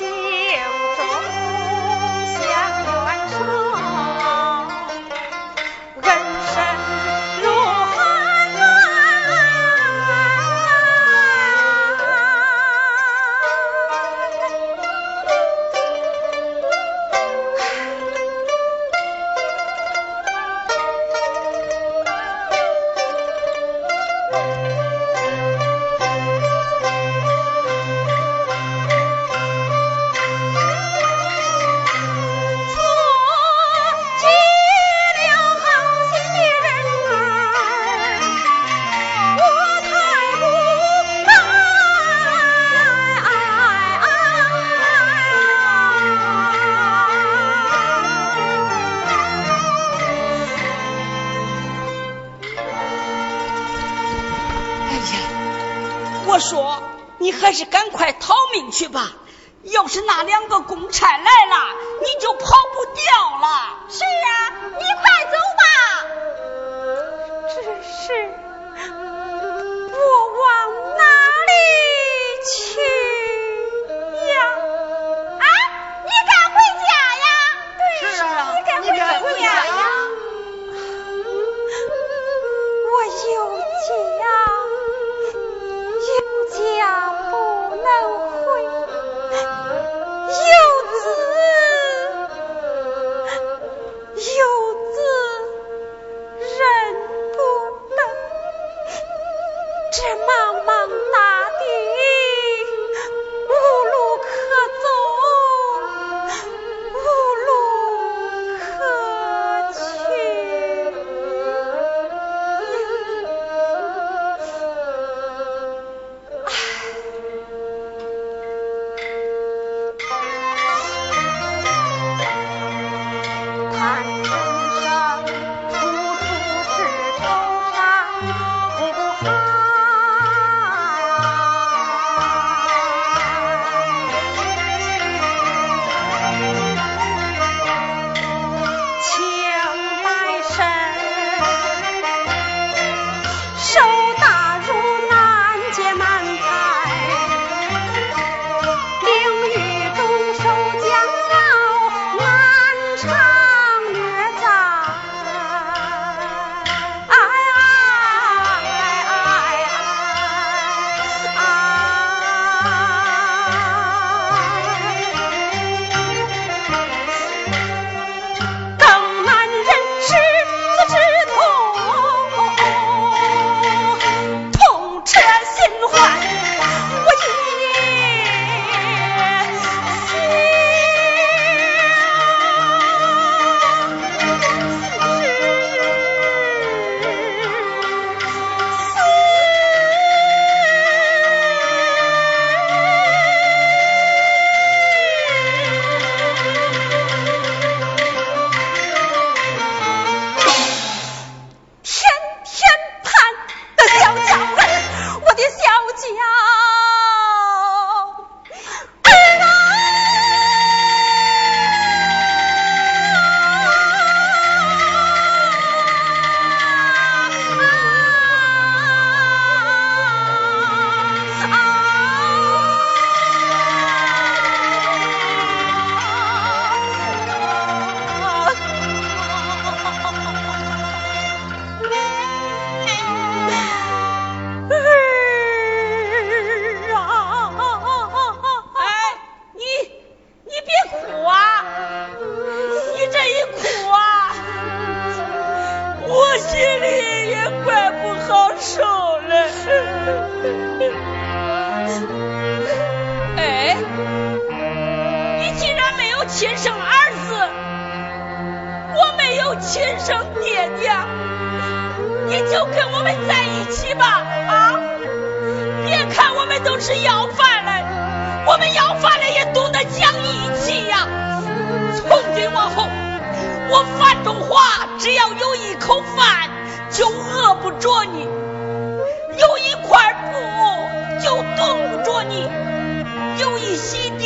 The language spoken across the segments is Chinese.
去就一心。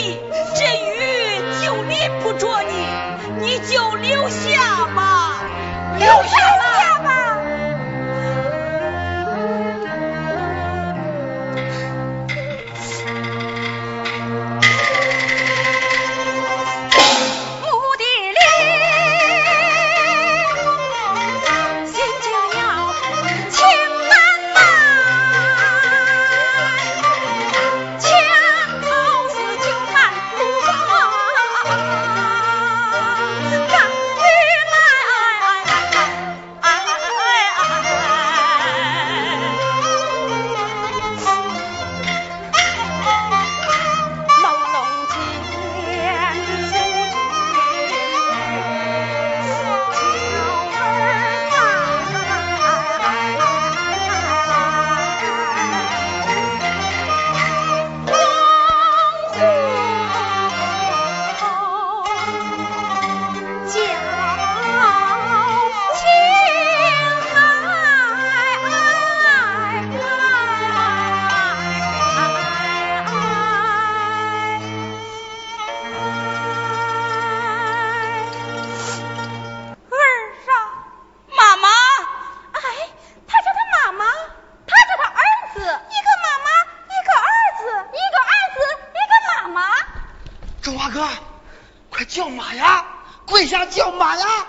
跪下叫马呀！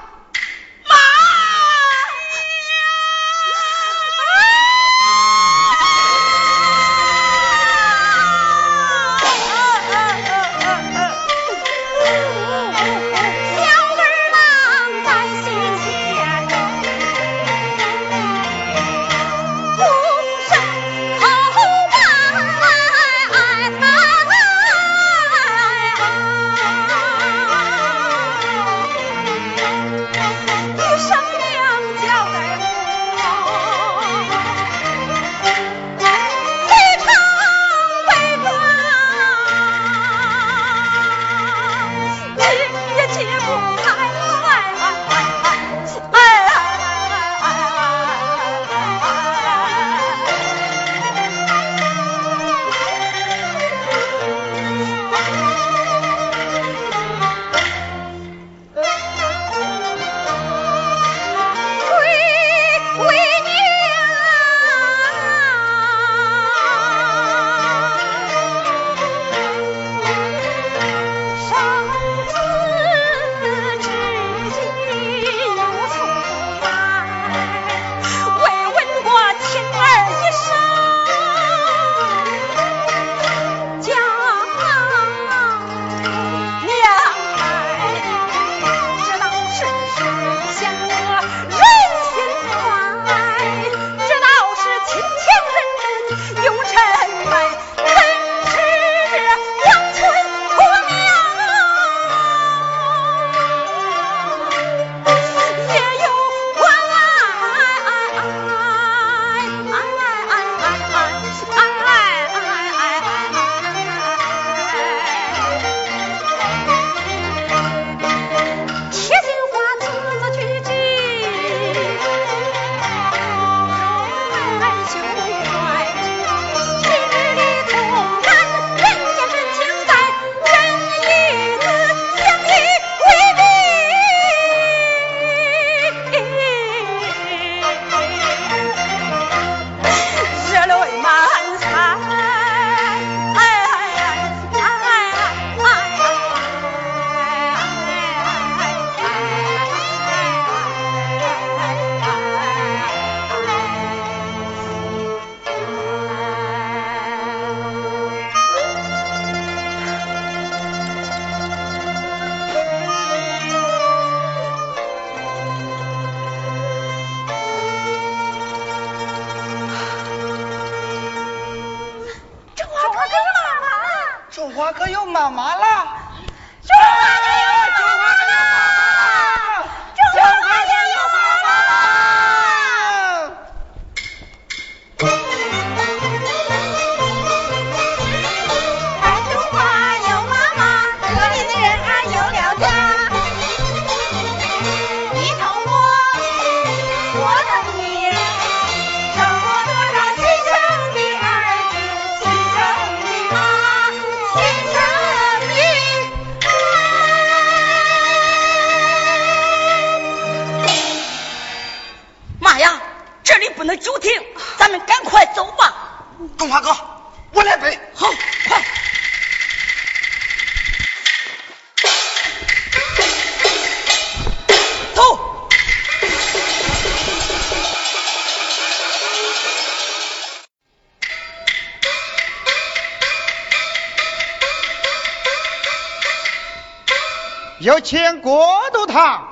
堂。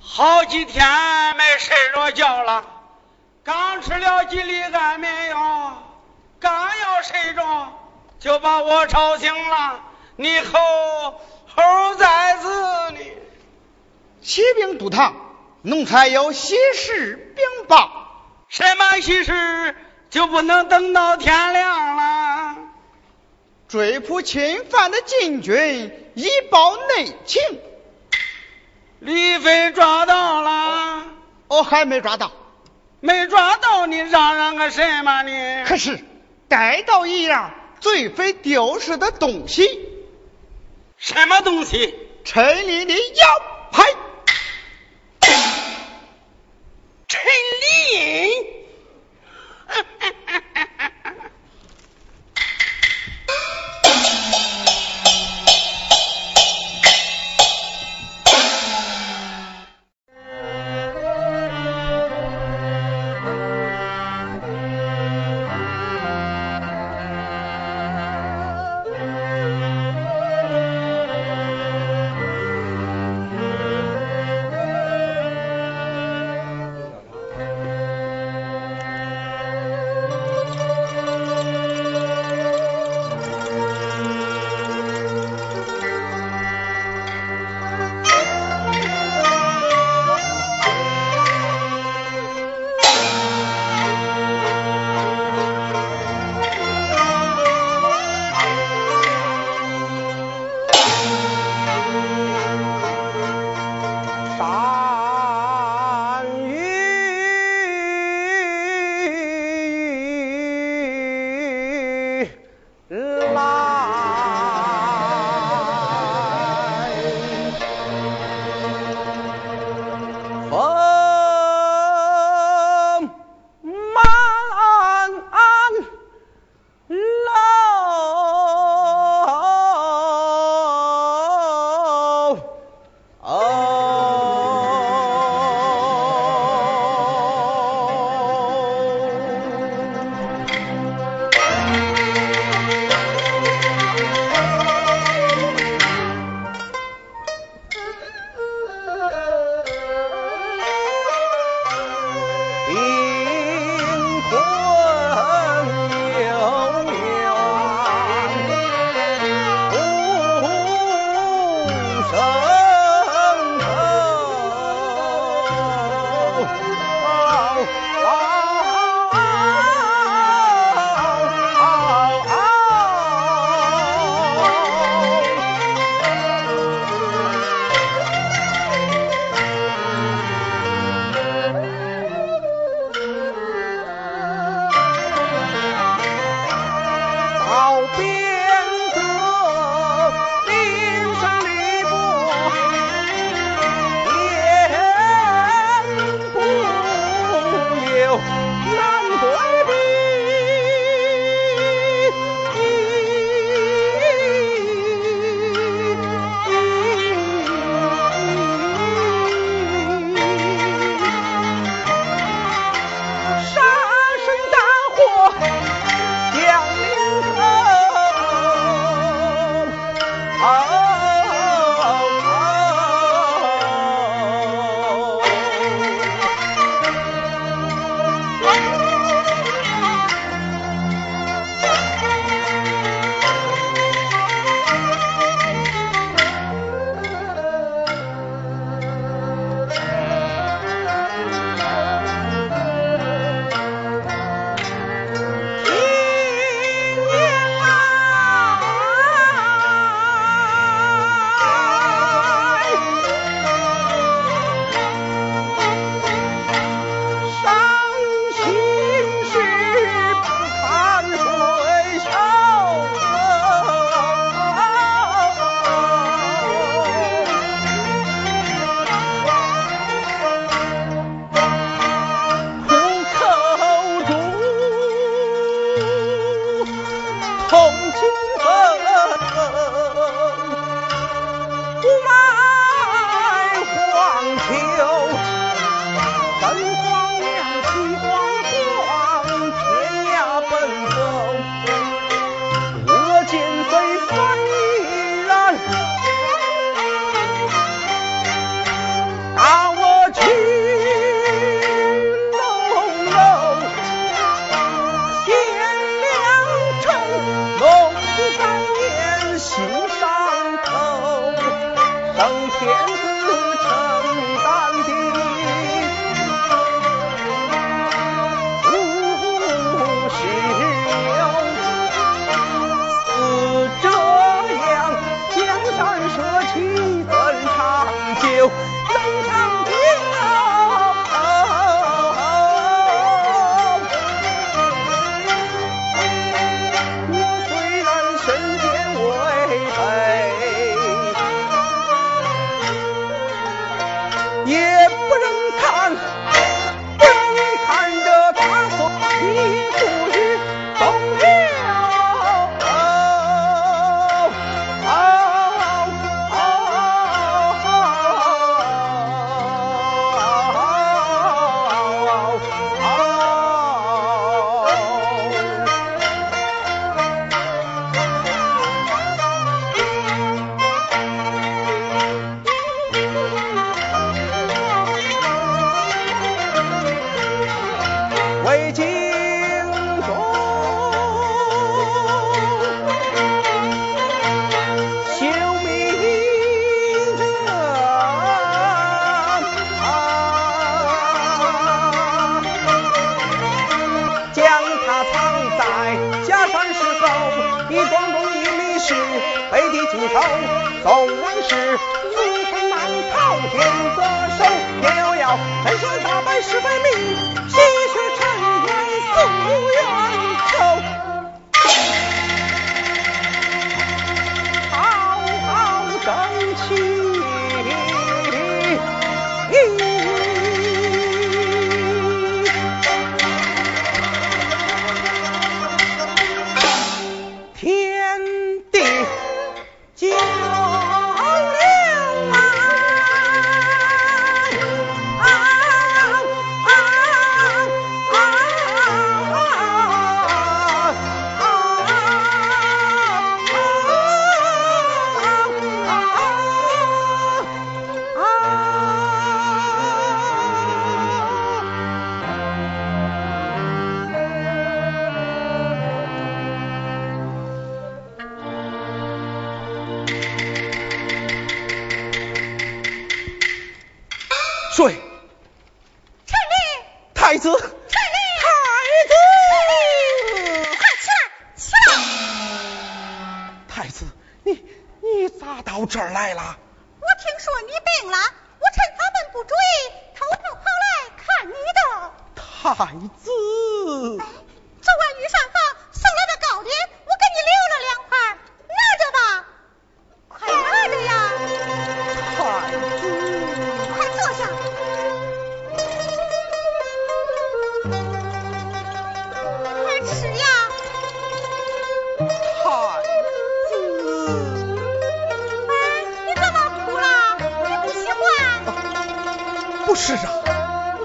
好几天没睡着觉了，刚吃了几粒安眠药，刚要睡着就把我吵醒了。你猴猴崽子你？启禀都堂。奴才有喜事禀报。什么喜事？就不能等到天亮了？追捕侵犯的禁军以报内情。李飞抓到了？哦，还没抓到。没抓到，你嚷嚷个什么呢？可是逮到一样罪匪丢失的东西。什么东西？城里的腰牌。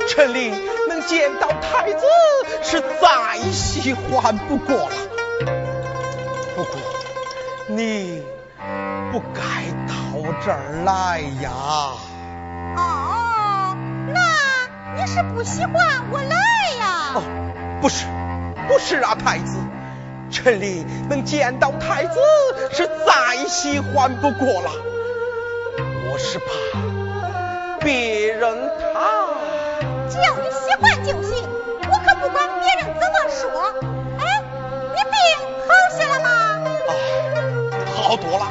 啊，陈琳能见到太子是再喜欢不过了。不过你不该到这儿来呀。哦，那你是不喜欢我来呀？哦，不是，不是啊，太子，陈琳能见到太子是再喜欢不过了。我是怕别人他只要你喜欢就行，我可不管别人怎么说。哎，你病好些了吗？啊，好多了，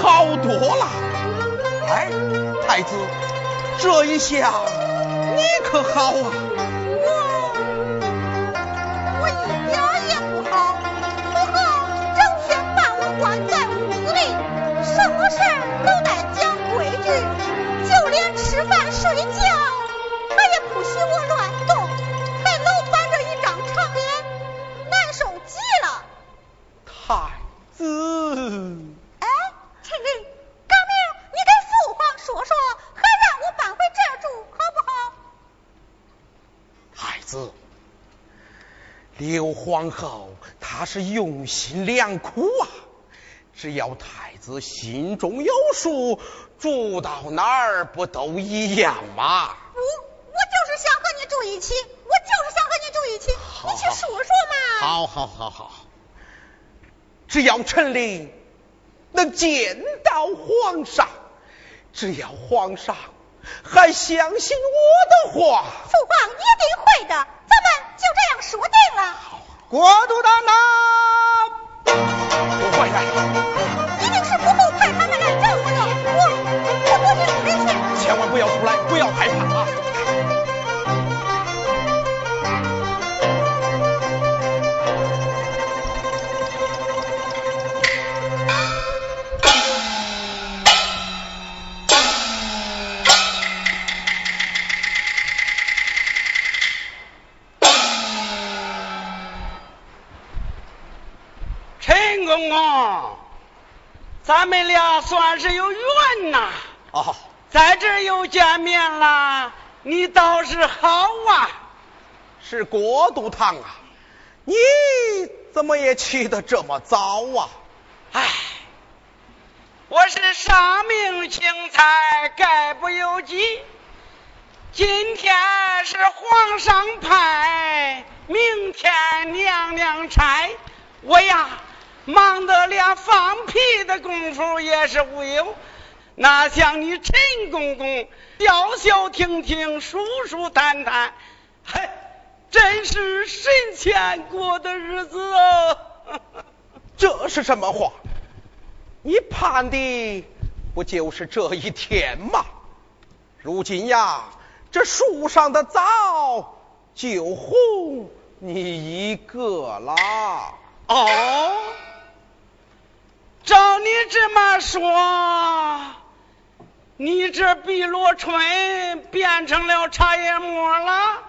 好多了。哎，太子，这一下你可好啊？我我一点儿也不好，母后整天把我关在屋子里，什么事儿都得讲规矩，就连吃饭睡觉，我乱动，还老板着一张长脸，难受极了。太子，哎，陈琳，赶明你给父皇说说，还让我搬回这儿住，好不好？太子，刘皇后她是用心良苦啊，只要太子心中有数，住到哪儿不都一样吗？就是想和你住一起，我就是想和你住一起，你去说说嘛。好好好好，只要陈琳能见到皇上，只要皇上还相信我的话，父皇一定会的，咱们就这样说定了。好国都大呐，我回来，一定是伯父派他们来找我的，我我不听人劝。千万不要出来，不要害怕啊！咱们俩算是有缘呐，哦，在这又见面了，你倒是好啊。是国都堂啊，你怎么也起得这么早啊？唉，我是上命青菜，概不由己。今天是皇上派，明天娘娘差，我呀忙得连放屁的功夫也是无有。哪像你陈公公笑笑停停，舒舒坦坦，嘿，真是神仙过的日子哦。这是什么话？你盼的不就是这一天吗？如今呀，这树上的枣就红你一个啦。哦，照你这么说，你这碧螺春变成了茶叶沫了？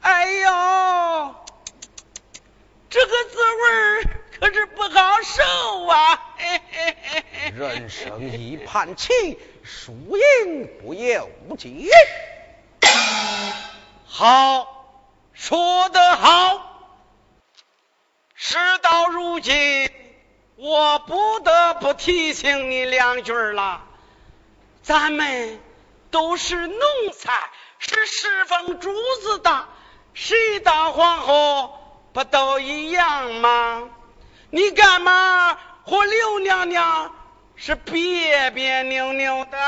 哎呦，这个滋味可是不好受啊！嘿嘿嘿嘿人生一盘棋，输赢不由己。好，说得好。事到如今，我不得不提醒你两句了。咱们都是奴才，是侍奉主子的，谁当皇后不都一样吗？你干嘛和刘娘娘是别别扭扭的？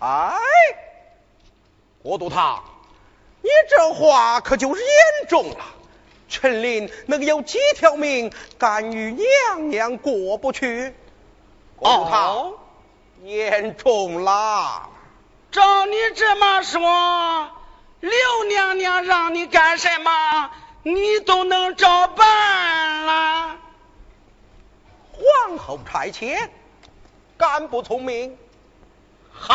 哎，郭都堂，你这话可就是严重了。陈琳能有几条命敢与娘娘过不去？国都堂，哦严重啦！照你这么说，刘娘娘让你干什么，你都能照办了。皇后差遣，敢不从命？好，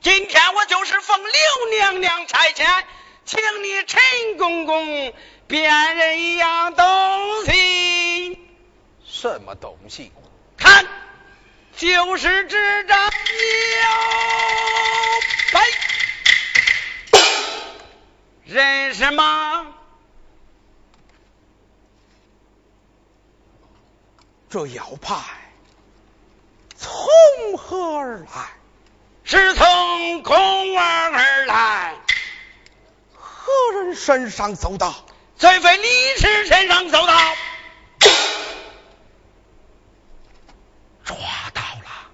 今天我就是奉刘娘娘差遣，请你陈公公辨认一样东西，什么东西？看，就是这张腰牌，认识吗？这腰牌从何而来？是从宫外而来，何人身上搜到？罪非李氏身上搜到。抓到了！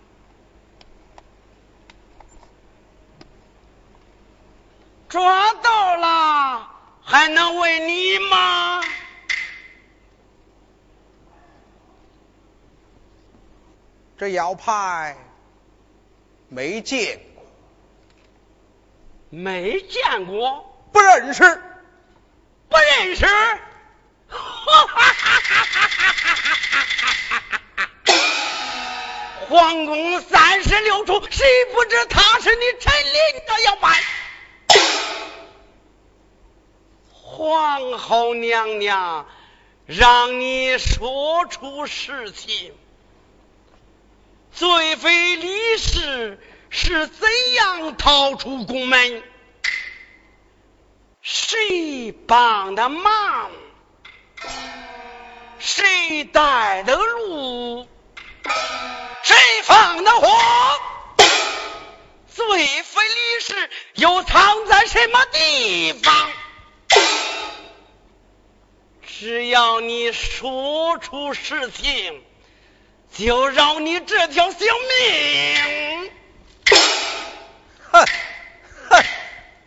抓到了，还能问你吗？这腰牌没见过，没见过，不认识。不认识。皇宫三十六处，谁不知他是你陈琳的腰牌？皇后娘娘让你说出实情，罪妃李氏是怎样逃出宫门？谁帮的忙？谁带的路？谁放的火？罪妃李氏又藏在什么地方？只要你说出实情，就饶你这条性命。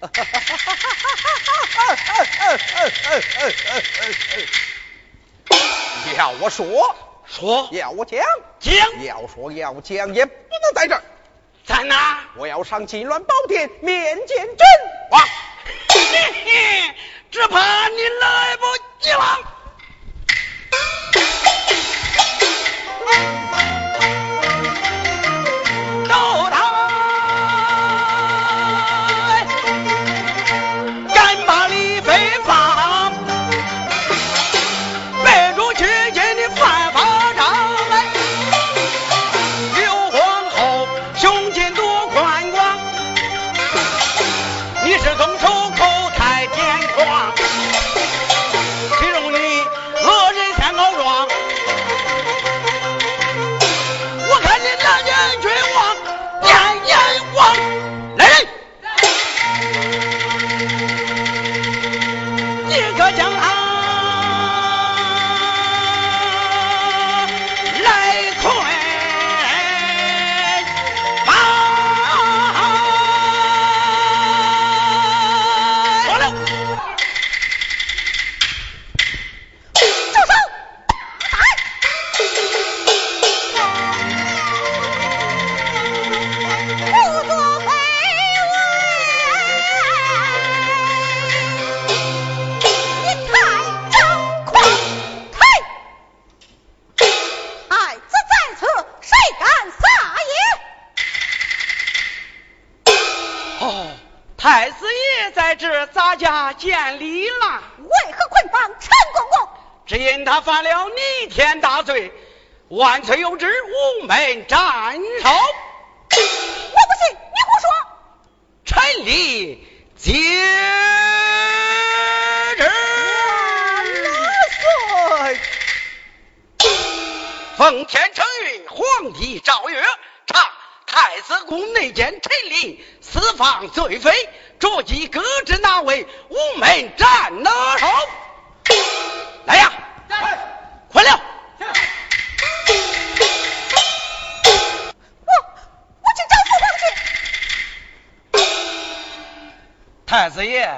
要我说，说。要我讲，讲。要说要讲，也不能在这儿，在哪？我要上金銮宝殿面见朕哇，嘿嘿，只怕你来不及了。万岁有旨，午门斩首。我不信，你胡说！臣立接旨。岁。奉天承运，皇帝诏曰：查太子宫内奸陈琳私放罪妃，着即革职那位，午门斩拿首。来呀，快了！太子爷，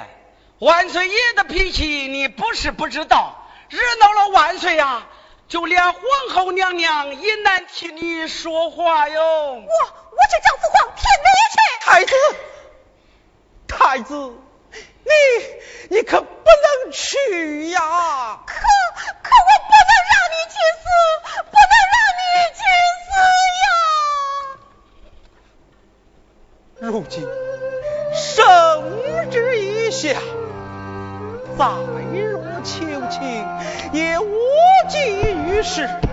万岁爷的脾气你不是不知道，惹恼了万岁呀、就连皇后娘娘也难替你说话哟。我我去找父皇天哪去。太子，太子，你你可不能去呀！是。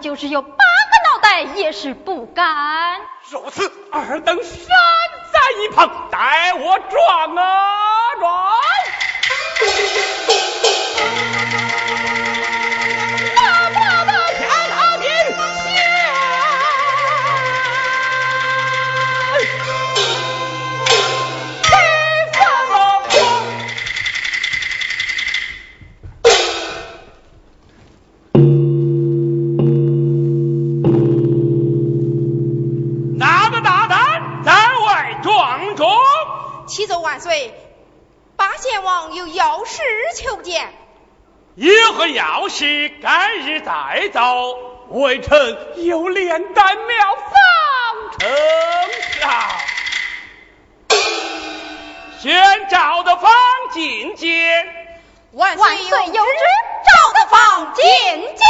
就是有八个脑袋也是不敢。如此，尔等何要事？改日再奏。微臣有炼丹妙方呈上。宣赵的方进见。万岁有旨，赵的方进见。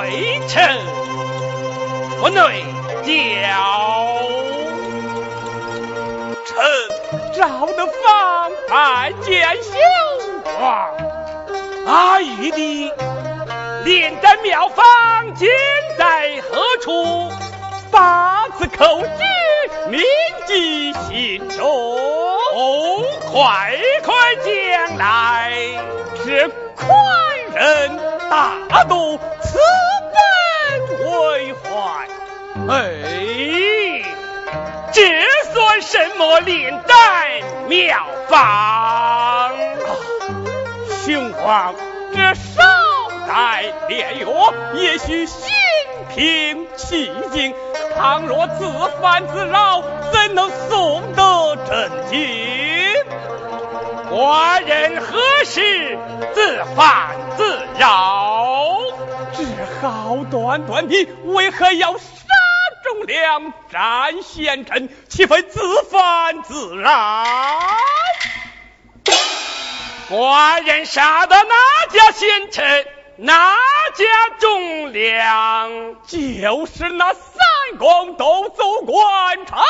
丹未成，不内教。臣赵的方拜见兄皇，阿玉的炼丹妙方今在何处？八字口诀铭记心中，快快将来！是宽仁大度，慈为怀。哎，这算什么炼丹妙方？雄黄，这少待炼药，也许心平气静。倘若自烦自扰，怎能送得真经？寡人何时自烦自扰？只好端端的，为何要杀忠良、斩贤臣？岂非自犯自扰？寡人杀的哪家贤臣？哪家忠良？就是那三公都走官场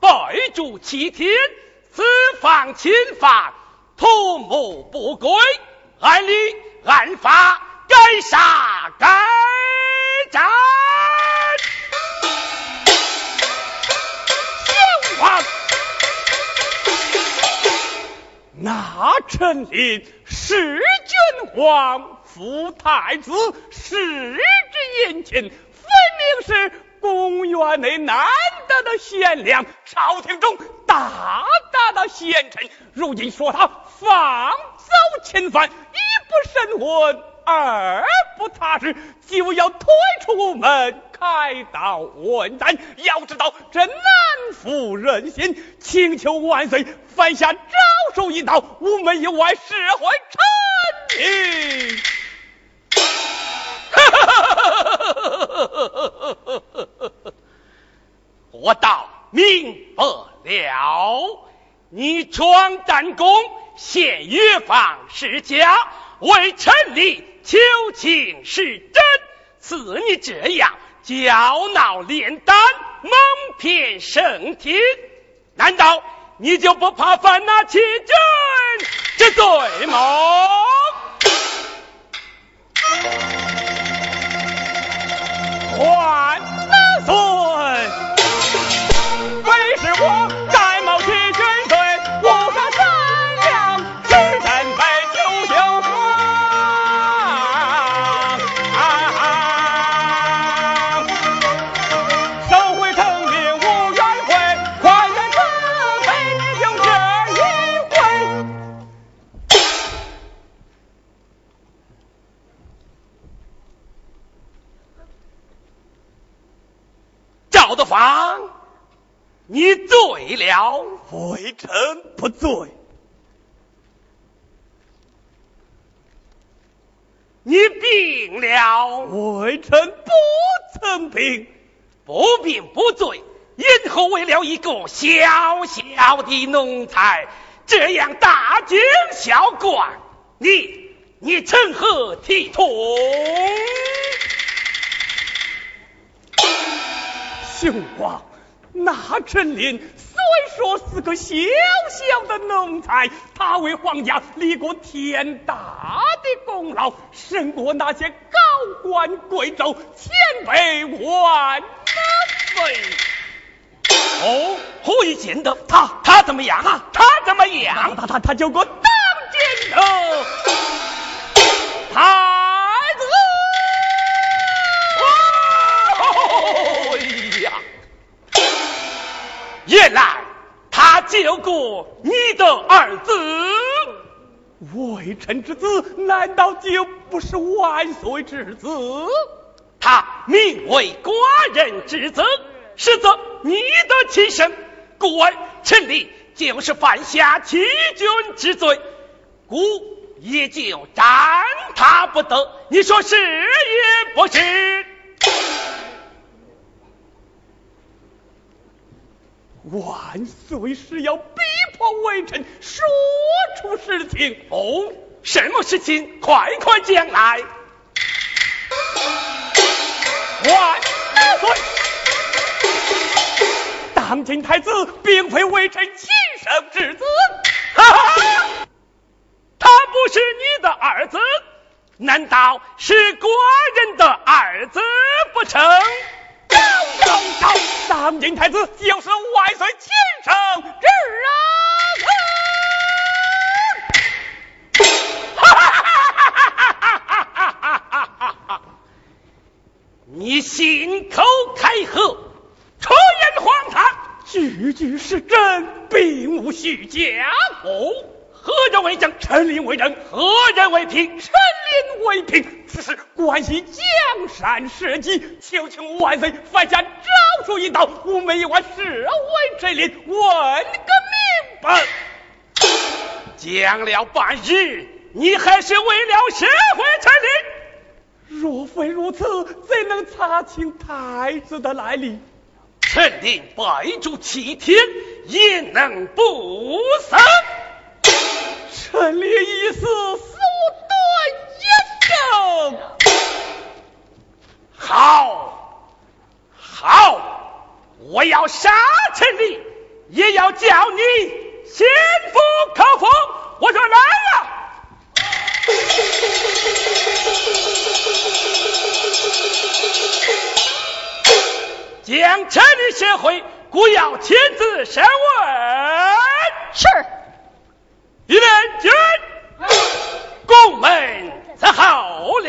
拜。主七天，此方侵犯，土木不归，按理按法该杀该斩。相王，那陈琳是君王，父太子，世之眼前，分明是公园内难得的贤良，朝廷中大大的贤臣。如今说他放走侵犯，一不审问，二不查实，就要推出门开刀问斩。要知道这难服人心，请求万岁犯下招数一道，无门以外释怀臣民。我倒明白了，你闯战功，陷越方世家，为臣立求情是真，似你这样骄闹炼丹，蒙骗圣天，难道你就不怕犯那欺君之罪吗？还了，微臣不醉。你病了，微臣不曾病，不病不醉，因何为了一个小小的奴才，这样大惊小怪？你你成何体统？兄王，那陈琳虽说是个小小的奴才，他为皇家立过天大的功劳，胜过那些高官贵胄、千倍万岁。哦，何以见得？他他怎么样啊？他怎么样？他他他就个当今的太子。哎呀，原来救过你的儿子。微臣之子难道就不是万岁之子？他名为寡人之子，实则你的亲生，故而臣立就是犯下欺君之罪，故也就斩他不得。你说是也不是？万岁是要逼迫微臣说出实情哦，什么事情？快快讲来。万岁！当今太子并非微臣亲生之子，哈哈，他不是你的儿子，难道是寡人的儿子不成？当今太子就是万岁亲生之哈你信口开河出言荒唐句句是真并无虚假哦何人为将陈琳为人何人为凭陈琳为凭此事关系山社稷，求请万岁犯下诏书一道，吾们一万侍卫陈琳问个明白。讲了半日，你还是为了社会陈琳。若非如此，怎能查清太子的来历？陈琳备主七天，焉能不死？臣令一死，速断一生。好，好，我要杀陈琳，也要叫你心服口服。我说来呀！将这里社会，故要亲自审问。是。一人军，宫门伺候了。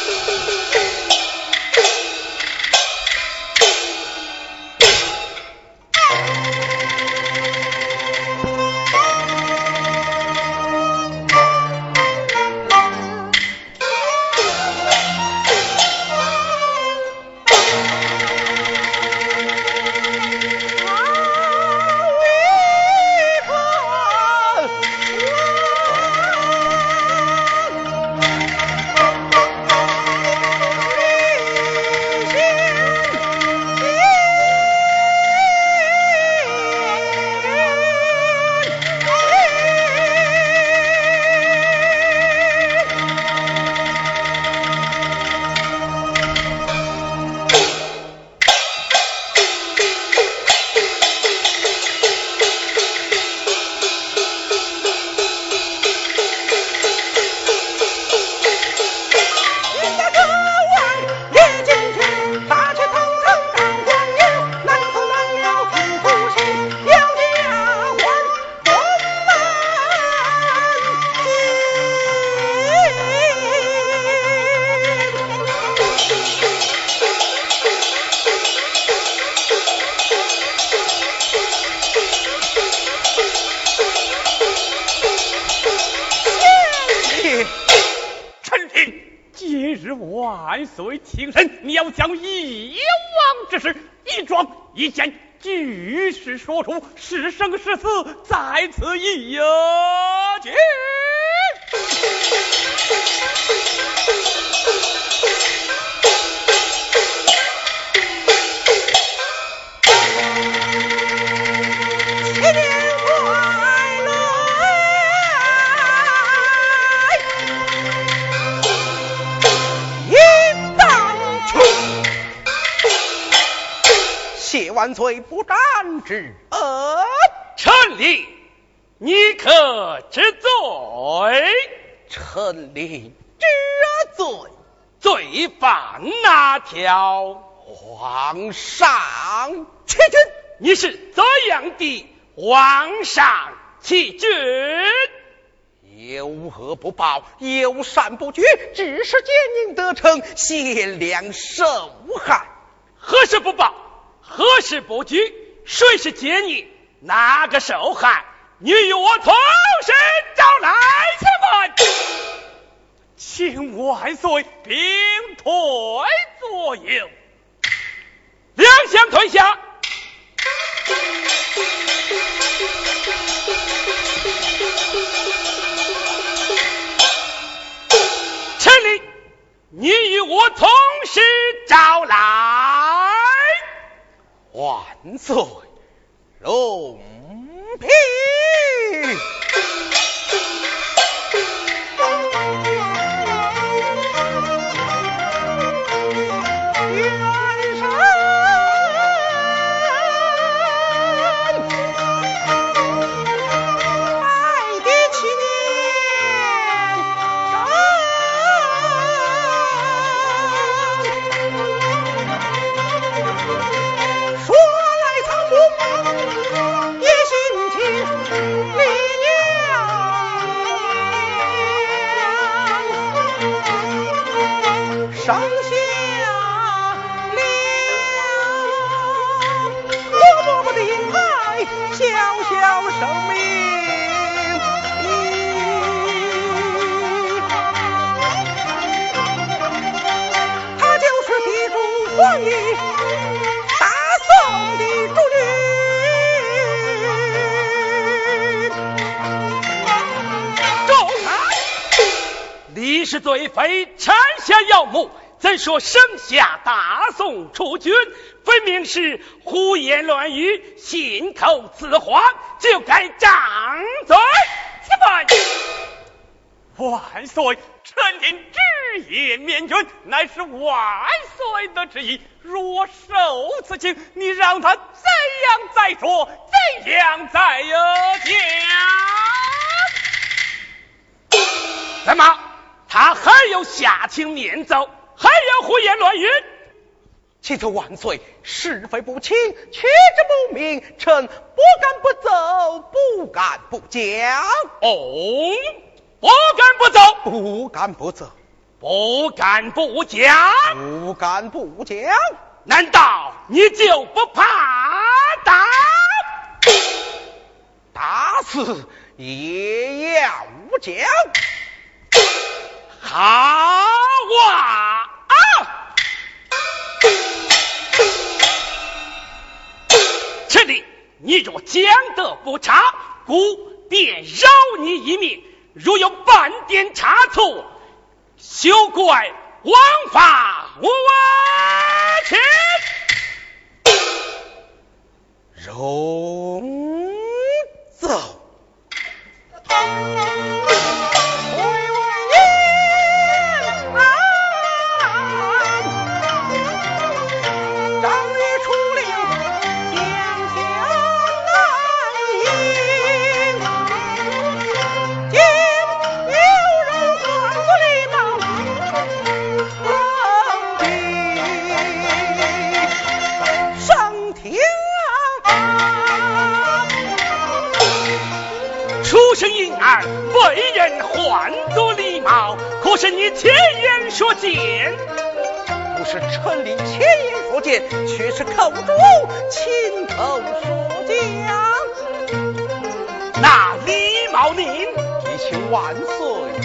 是生是死，在此一决。谢万岁不斩之。臣令，你可知罪？臣令知罪。罪犯哪条？皇上欺君，你是怎样的皇上欺君？有恶不报，有善不绝，致使奸佞得逞，贤良受害。何时不报？何时不举？谁是奸佞？哪个受害？你与我同时招来，请问，请万岁兵退左右，两相退下。臣令，你与我同时招来，万岁。龙平。说生下大宋储君？分明是胡言乱语，信口雌黄，就该掌嘴。此番万岁！臣听直言面君，乃是万岁的旨意。若受此情，你让他怎样再说，怎样再讲。怎么？他还有下情面奏，还要胡言乱语？启奏万岁，是非不清，取之不明，臣不敢不奏，不敢不讲。哦。不敢不走，不敢不走，不敢不讲，不敢不讲。难道你就不怕打？打死也要讲。好啊！这里你若讲得不差，故便饶你一命。如有半点差错，休怪王法无情。容奏。为人换作礼貌，可是你亲眼所见？不是臣立亲眼所见，却是寇珠亲口所讲。那礼貌您，提请万岁